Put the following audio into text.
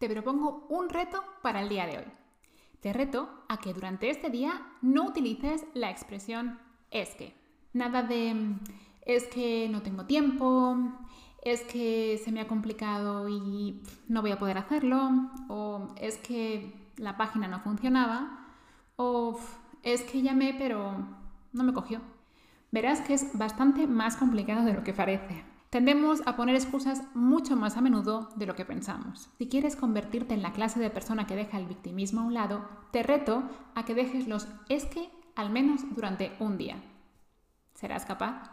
te propongo un reto para el día de hoy. Te reto a que durante este día no utilices la expresión es que. Nada de es que no tengo tiempo, es que se me ha complicado y no voy a poder hacerlo, o es que la página no funcionaba, o es que llamé pero no me cogió. Verás que es bastante más complicado de lo que parece. Tendemos a poner excusas mucho más a menudo de lo que pensamos. Si quieres convertirte en la clase de persona que deja el victimismo a un lado, te reto a que dejes los es que al menos durante un día. ¿Serás capaz?